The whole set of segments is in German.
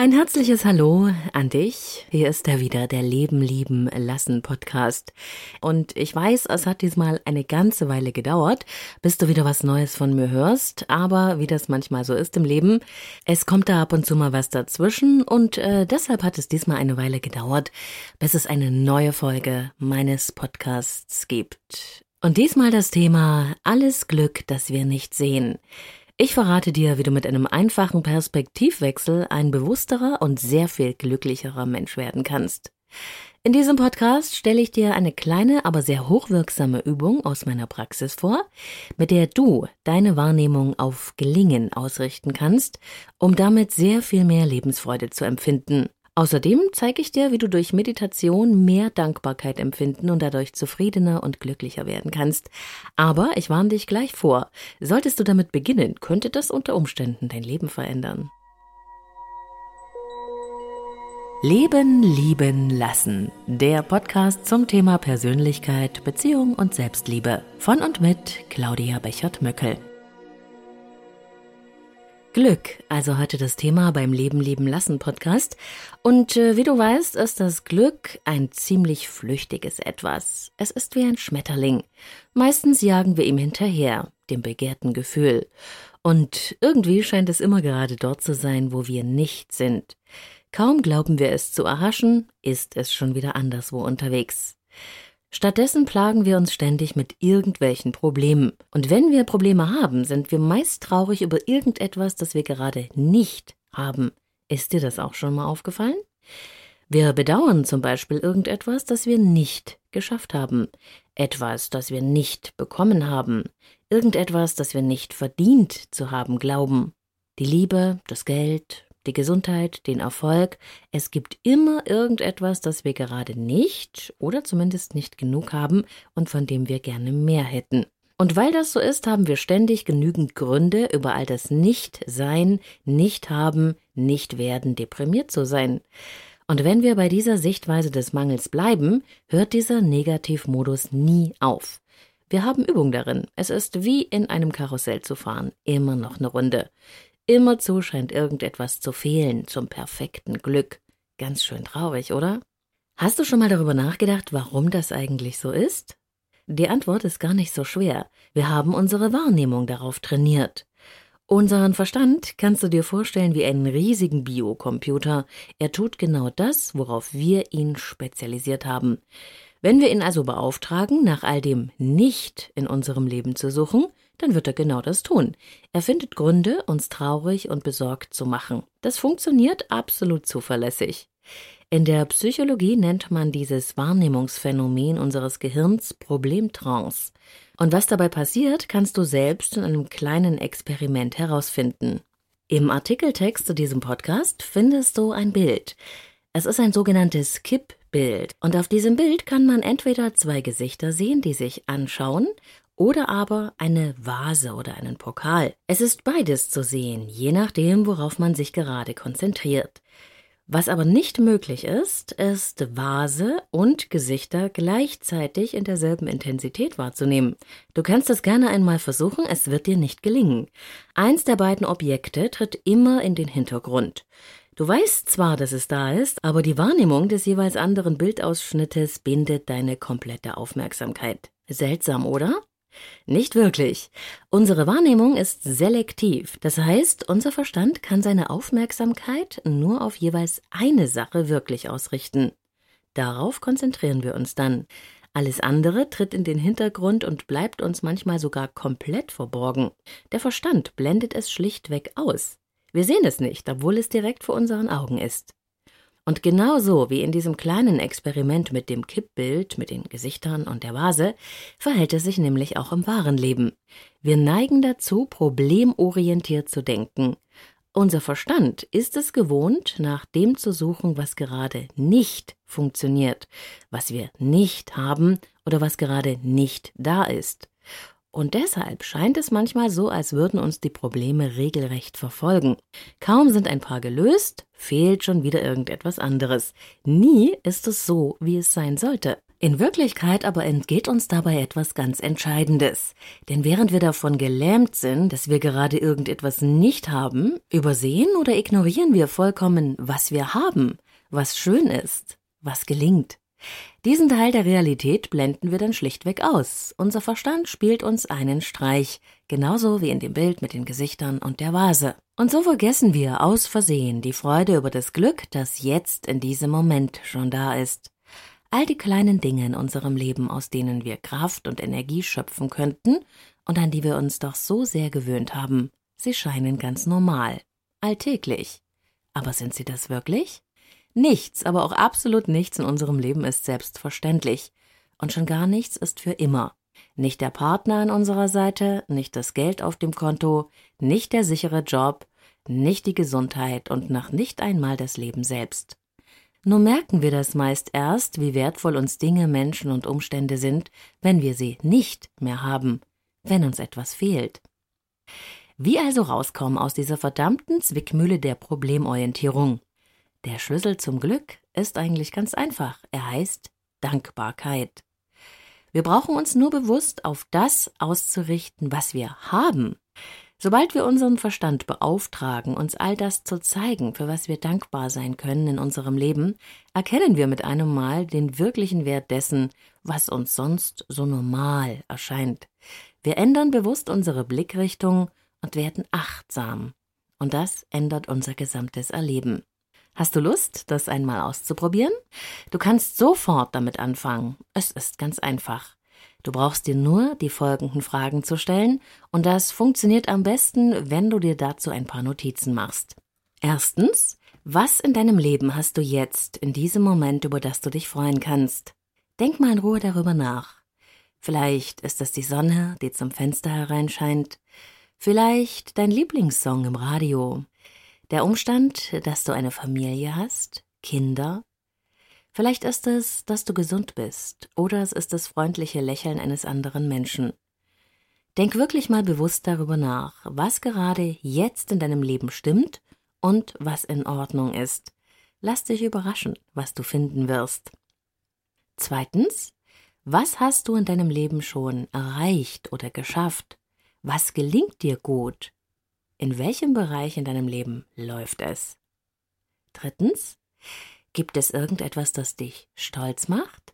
Ein herzliches Hallo an dich. Hier ist er wieder, der Leben lieben lassen Podcast. Und ich weiß, es hat diesmal eine ganze Weile gedauert, bis du wieder was Neues von mir hörst. Aber wie das manchmal so ist im Leben, es kommt da ab und zu mal was dazwischen und äh, deshalb hat es diesmal eine Weile gedauert, bis es eine neue Folge meines Podcasts gibt. Und diesmal das Thema Alles Glück, das wir nicht sehen. Ich verrate dir, wie du mit einem einfachen Perspektivwechsel ein bewussterer und sehr viel glücklicherer Mensch werden kannst. In diesem Podcast stelle ich dir eine kleine, aber sehr hochwirksame Übung aus meiner Praxis vor, mit der du deine Wahrnehmung auf Gelingen ausrichten kannst, um damit sehr viel mehr Lebensfreude zu empfinden. Außerdem zeige ich dir, wie du durch Meditation mehr Dankbarkeit empfinden und dadurch zufriedener und glücklicher werden kannst. Aber ich warne dich gleich vor, solltest du damit beginnen, könnte das unter Umständen dein Leben verändern. Leben, lieben, lassen. Der Podcast zum Thema Persönlichkeit, Beziehung und Selbstliebe. Von und mit Claudia Bechert-Möckel. Glück, also heute das Thema beim Leben leben lassen Podcast. Und äh, wie du weißt, ist das Glück ein ziemlich flüchtiges Etwas. Es ist wie ein Schmetterling. Meistens jagen wir ihm hinterher, dem begehrten Gefühl. Und irgendwie scheint es immer gerade dort zu sein, wo wir nicht sind. Kaum glauben wir es zu erhaschen, ist es schon wieder anderswo unterwegs. Stattdessen plagen wir uns ständig mit irgendwelchen Problemen. Und wenn wir Probleme haben, sind wir meist traurig über irgendetwas, das wir gerade nicht haben. Ist dir das auch schon mal aufgefallen? Wir bedauern zum Beispiel irgendetwas, das wir nicht geschafft haben, etwas, das wir nicht bekommen haben, irgendetwas, das wir nicht verdient zu haben glauben. Die Liebe, das Geld, die Gesundheit, den Erfolg. Es gibt immer irgendetwas, das wir gerade nicht oder zumindest nicht genug haben und von dem wir gerne mehr hätten. Und weil das so ist, haben wir ständig genügend Gründe, über all das Nicht-Sein, Nicht-Haben, Nicht-Werden deprimiert zu sein. Und wenn wir bei dieser Sichtweise des Mangels bleiben, hört dieser Negativmodus nie auf. Wir haben Übung darin. Es ist wie in einem Karussell zu fahren, immer noch eine Runde. Immerzu scheint irgendetwas zu fehlen zum perfekten Glück. Ganz schön traurig, oder? Hast du schon mal darüber nachgedacht, warum das eigentlich so ist? Die Antwort ist gar nicht so schwer. Wir haben unsere Wahrnehmung darauf trainiert. Unseren Verstand kannst du dir vorstellen wie einen riesigen Biocomputer. Er tut genau das, worauf wir ihn spezialisiert haben. Wenn wir ihn also beauftragen, nach all dem nicht in unserem Leben zu suchen, dann wird er genau das tun. Er findet Gründe, uns traurig und besorgt zu machen. Das funktioniert absolut zuverlässig. In der Psychologie nennt man dieses Wahrnehmungsphänomen unseres Gehirns Problemtrance. Und was dabei passiert, kannst du selbst in einem kleinen Experiment herausfinden. Im Artikeltext zu diesem Podcast findest du ein Bild. Es ist ein sogenanntes Kippbild. Und auf diesem Bild kann man entweder zwei Gesichter sehen, die sich anschauen, oder aber eine Vase oder einen Pokal. Es ist beides zu sehen, je nachdem, worauf man sich gerade konzentriert. Was aber nicht möglich ist, ist Vase und Gesichter gleichzeitig in derselben Intensität wahrzunehmen. Du kannst es gerne einmal versuchen, es wird dir nicht gelingen. Eins der beiden Objekte tritt immer in den Hintergrund. Du weißt zwar, dass es da ist, aber die Wahrnehmung des jeweils anderen Bildausschnittes bindet deine komplette Aufmerksamkeit. Seltsam, oder? Nicht wirklich. Unsere Wahrnehmung ist selektiv. Das heißt, unser Verstand kann seine Aufmerksamkeit nur auf jeweils eine Sache wirklich ausrichten. Darauf konzentrieren wir uns dann. Alles andere tritt in den Hintergrund und bleibt uns manchmal sogar komplett verborgen. Der Verstand blendet es schlichtweg aus. Wir sehen es nicht, obwohl es direkt vor unseren Augen ist. Und genauso wie in diesem kleinen Experiment mit dem Kippbild, mit den Gesichtern und der Vase, verhält es sich nämlich auch im wahren Leben. Wir neigen dazu, problemorientiert zu denken. Unser Verstand ist es gewohnt, nach dem zu suchen, was gerade nicht funktioniert, was wir nicht haben oder was gerade nicht da ist. Und deshalb scheint es manchmal so, als würden uns die Probleme regelrecht verfolgen. Kaum sind ein paar gelöst, fehlt schon wieder irgendetwas anderes. Nie ist es so, wie es sein sollte. In Wirklichkeit aber entgeht uns dabei etwas ganz Entscheidendes. Denn während wir davon gelähmt sind, dass wir gerade irgendetwas nicht haben, übersehen oder ignorieren wir vollkommen, was wir haben, was schön ist, was gelingt. Diesen Teil der Realität blenden wir dann schlichtweg aus. Unser Verstand spielt uns einen Streich, genauso wie in dem Bild mit den Gesichtern und der Vase. Und so vergessen wir aus Versehen die Freude über das Glück, das jetzt in diesem Moment schon da ist. All die kleinen Dinge in unserem Leben, aus denen wir Kraft und Energie schöpfen könnten und an die wir uns doch so sehr gewöhnt haben, sie scheinen ganz normal, alltäglich. Aber sind sie das wirklich? Nichts, aber auch absolut nichts in unserem Leben ist selbstverständlich. Und schon gar nichts ist für immer. Nicht der Partner an unserer Seite, nicht das Geld auf dem Konto, nicht der sichere Job, nicht die Gesundheit und noch nicht einmal das Leben selbst. Nur merken wir das meist erst, wie wertvoll uns Dinge, Menschen und Umstände sind, wenn wir sie nicht mehr haben, wenn uns etwas fehlt. Wie also rauskommen aus dieser verdammten Zwickmühle der Problemorientierung? Der Schlüssel zum Glück ist eigentlich ganz einfach. Er heißt Dankbarkeit. Wir brauchen uns nur bewusst auf das auszurichten, was wir haben. Sobald wir unseren Verstand beauftragen, uns all das zu zeigen, für was wir dankbar sein können in unserem Leben, erkennen wir mit einem Mal den wirklichen Wert dessen, was uns sonst so normal erscheint. Wir ändern bewusst unsere Blickrichtung und werden achtsam. Und das ändert unser gesamtes Erleben. Hast du Lust, das einmal auszuprobieren? Du kannst sofort damit anfangen. Es ist ganz einfach. Du brauchst dir nur die folgenden Fragen zu stellen und das funktioniert am besten, wenn du dir dazu ein paar Notizen machst. Erstens, was in deinem Leben hast du jetzt in diesem Moment, über das du dich freuen kannst? Denk mal in Ruhe darüber nach. Vielleicht ist es die Sonne, die zum Fenster hereinscheint, vielleicht dein Lieblingssong im Radio, der Umstand, dass du eine Familie hast, Kinder, Vielleicht ist es, dass du gesund bist, oder es ist das freundliche Lächeln eines anderen Menschen. Denk wirklich mal bewusst darüber nach, was gerade jetzt in deinem Leben stimmt und was in Ordnung ist. Lass dich überraschen, was du finden wirst. Zweitens, was hast du in deinem Leben schon erreicht oder geschafft? Was gelingt dir gut? In welchem Bereich in deinem Leben läuft es? Drittens, Gibt es irgendetwas, das dich stolz macht?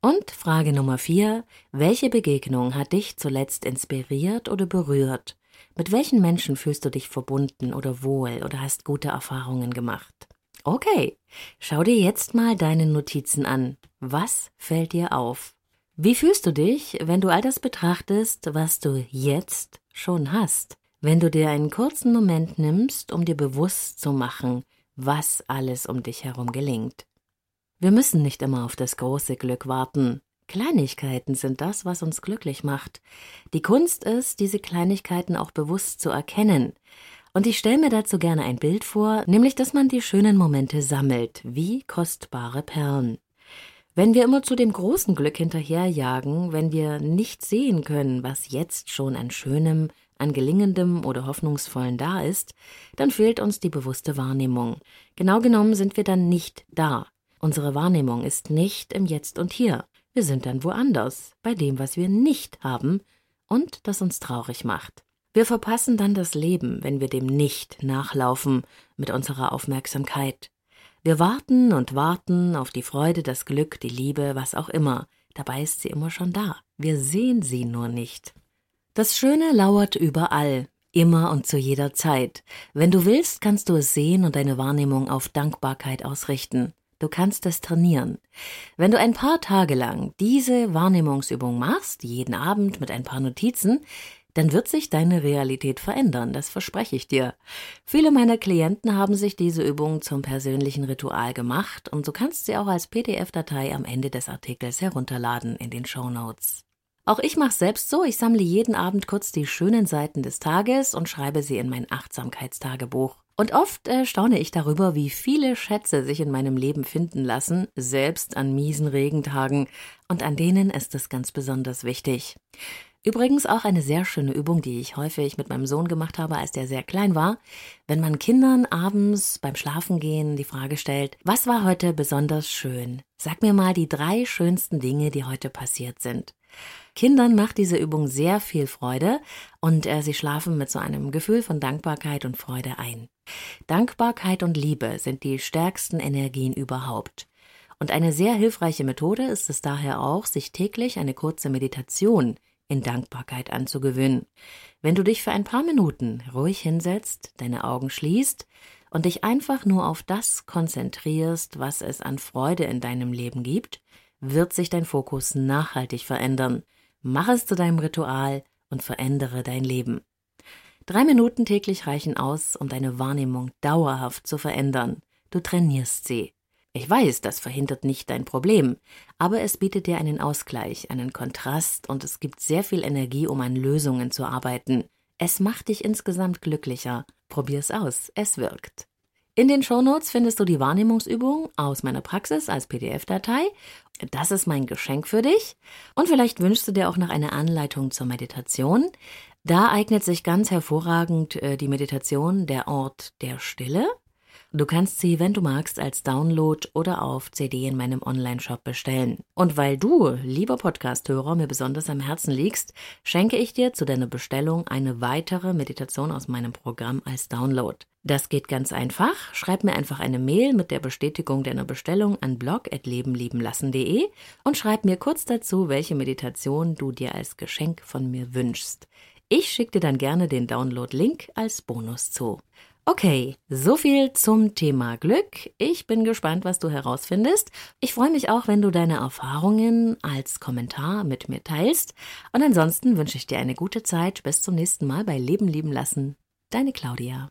Und Frage Nummer vier: Welche Begegnung hat dich zuletzt inspiriert oder berührt? Mit welchen Menschen fühlst du dich verbunden oder wohl oder hast gute Erfahrungen gemacht? Okay, schau dir jetzt mal deine Notizen an. Was fällt dir auf? Wie fühlst du dich, wenn du all das betrachtest, was du jetzt schon hast? Wenn du dir einen kurzen Moment nimmst, um dir bewusst zu machen, was alles um dich herum gelingt. Wir müssen nicht immer auf das große Glück warten. Kleinigkeiten sind das, was uns glücklich macht. Die Kunst ist, diese Kleinigkeiten auch bewusst zu erkennen. Und ich stelle mir dazu gerne ein Bild vor, nämlich dass man die schönen Momente sammelt, wie kostbare Perlen. Wenn wir immer zu dem großen Glück hinterherjagen, wenn wir nicht sehen können, was jetzt schon an Schönem, an Gelingendem oder Hoffnungsvollen da ist, dann fehlt uns die bewusste Wahrnehmung. Genau genommen sind wir dann nicht da. Unsere Wahrnehmung ist nicht im Jetzt und Hier. Wir sind dann woanders, bei dem, was wir nicht haben und das uns traurig macht. Wir verpassen dann das Leben, wenn wir dem nicht nachlaufen mit unserer Aufmerksamkeit. Wir warten und warten auf die Freude, das Glück, die Liebe, was auch immer. Dabei ist sie immer schon da. Wir sehen sie nur nicht. Das Schöne lauert überall, immer und zu jeder Zeit. Wenn du willst, kannst du es sehen und deine Wahrnehmung auf Dankbarkeit ausrichten. Du kannst es trainieren. Wenn du ein paar Tage lang diese Wahrnehmungsübung machst, jeden Abend mit ein paar Notizen, dann wird sich deine Realität verändern, das verspreche ich dir. Viele meiner Klienten haben sich diese Übung zum persönlichen Ritual gemacht und du kannst sie auch als PDF-Datei am Ende des Artikels herunterladen in den Show Notes. Auch ich mache selbst so, ich sammle jeden Abend kurz die schönen Seiten des Tages und schreibe sie in mein Achtsamkeitstagebuch. Und oft äh, staune ich darüber, wie viele Schätze sich in meinem Leben finden lassen, selbst an miesen Regentagen, und an denen ist es ganz besonders wichtig. Übrigens auch eine sehr schöne Übung, die ich häufig mit meinem Sohn gemacht habe, als der sehr klein war. Wenn man Kindern abends beim Schlafengehen die Frage stellt, was war heute besonders schön? Sag mir mal die drei schönsten Dinge, die heute passiert sind. Kindern macht diese Übung sehr viel Freude und äh, sie schlafen mit so einem Gefühl von Dankbarkeit und Freude ein. Dankbarkeit und Liebe sind die stärksten Energien überhaupt. Und eine sehr hilfreiche Methode ist es daher auch, sich täglich eine kurze Meditation in Dankbarkeit anzugewöhnen. Wenn du dich für ein paar Minuten ruhig hinsetzt, deine Augen schließt und dich einfach nur auf das konzentrierst, was es an Freude in deinem Leben gibt, wird sich dein Fokus nachhaltig verändern. Mach es zu deinem Ritual und verändere dein Leben. Drei Minuten täglich reichen aus, um deine Wahrnehmung dauerhaft zu verändern. Du trainierst sie. Ich weiß, das verhindert nicht dein Problem, aber es bietet dir einen Ausgleich, einen Kontrast und es gibt sehr viel Energie, um an Lösungen zu arbeiten. Es macht dich insgesamt glücklicher. Probier's aus, es wirkt. In den Shownotes findest du die Wahrnehmungsübung aus meiner Praxis als PDF-Datei. Das ist mein Geschenk für dich. Und vielleicht wünschst du dir auch noch eine Anleitung zur Meditation. Da eignet sich ganz hervorragend äh, die Meditation der Ort der Stille. Du kannst sie, wenn du magst, als Download oder auf CD in meinem Online-Shop bestellen. Und weil du, lieber Podcast-Hörer, mir besonders am Herzen liegst, schenke ich dir zu deiner Bestellung eine weitere Meditation aus meinem Programm als Download. Das geht ganz einfach. Schreib mir einfach eine Mail mit der Bestätigung deiner Bestellung an blog.lebenliebenlassen.de und schreib mir kurz dazu, welche Meditation du dir als Geschenk von mir wünschst. Ich schicke dir dann gerne den Download-Link als Bonus zu. Okay, so viel zum Thema Glück. Ich bin gespannt, was du herausfindest. Ich freue mich auch, wenn du deine Erfahrungen als Kommentar mit mir teilst. Und ansonsten wünsche ich dir eine gute Zeit. Bis zum nächsten Mal bei Leben lieben lassen. Deine Claudia.